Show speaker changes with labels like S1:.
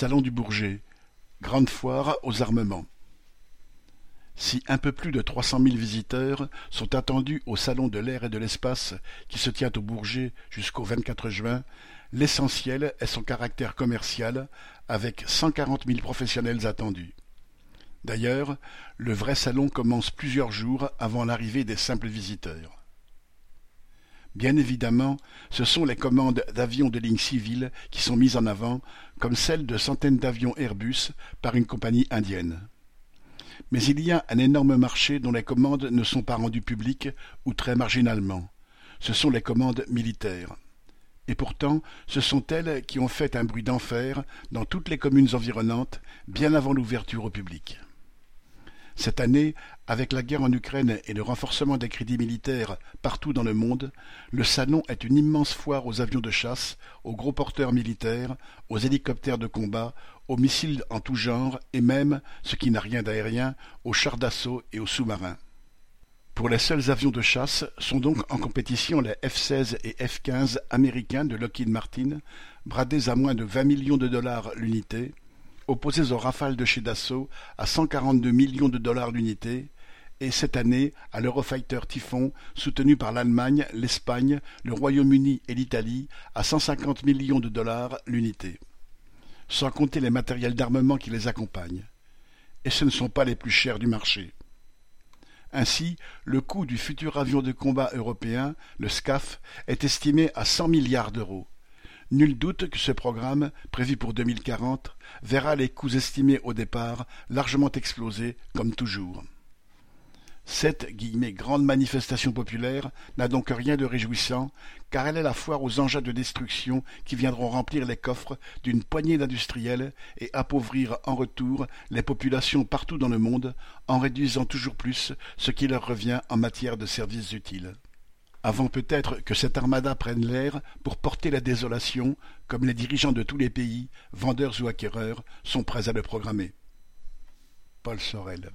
S1: Salon du Bourget, grande foire aux armements. Si un peu plus de trois cent mille visiteurs sont attendus au Salon de l'air et de l'espace qui se tient au Bourget jusqu'au 24 juin, l'essentiel est son caractère commercial avec cent quarante mille professionnels attendus. D'ailleurs, le vrai salon commence plusieurs jours avant l'arrivée des simples visiteurs. Bien évidemment, ce sont les commandes d'avions de ligne civile qui sont mises en avant, comme celles de centaines d'avions Airbus par une compagnie indienne. Mais il y a un énorme marché dont les commandes ne sont pas rendues publiques ou très marginalement. Ce sont les commandes militaires. Et pourtant, ce sont elles qui ont fait un bruit d'enfer dans toutes les communes environnantes, bien avant l'ouverture au public. Cette année, avec la guerre en Ukraine et le renforcement des crédits militaires partout dans le monde, le salon est une immense foire aux avions de chasse, aux gros porteurs militaires, aux hélicoptères de combat, aux missiles en tout genre et même, ce qui n'a rien d'aérien, aux chars d'assaut et aux sous-marins. Pour les seuls avions de chasse sont donc en compétition les F-16 et F-15 américains de Lockheed Martin, bradés à moins de vingt millions de dollars l'unité, opposés aux Rafales de chez Dassault à 142 millions de dollars l'unité, et cette année à l'Eurofighter Typhon, soutenu par l'Allemagne, l'Espagne, le Royaume-Uni et l'Italie, à 150 millions de dollars l'unité. Sans compter les matériels d'armement qui les accompagnent. Et ce ne sont pas les plus chers du marché. Ainsi, le coût du futur avion de combat européen, le SCAF, est estimé à 100 milliards d'euros. Nul doute que ce programme, prévu pour 2040, verra les coûts estimés au départ largement exploser, comme toujours. Cette grande manifestation populaire n'a donc rien de réjouissant, car elle est la foire aux engins de destruction qui viendront remplir les coffres d'une poignée d'industriels et appauvrir en retour les populations partout dans le monde, en réduisant toujours plus ce qui leur revient en matière de services utiles avant peut-être que cette armada prenne l'air pour porter la désolation, comme les dirigeants de tous les pays, vendeurs ou acquéreurs, sont prêts à le programmer. Paul Sorel.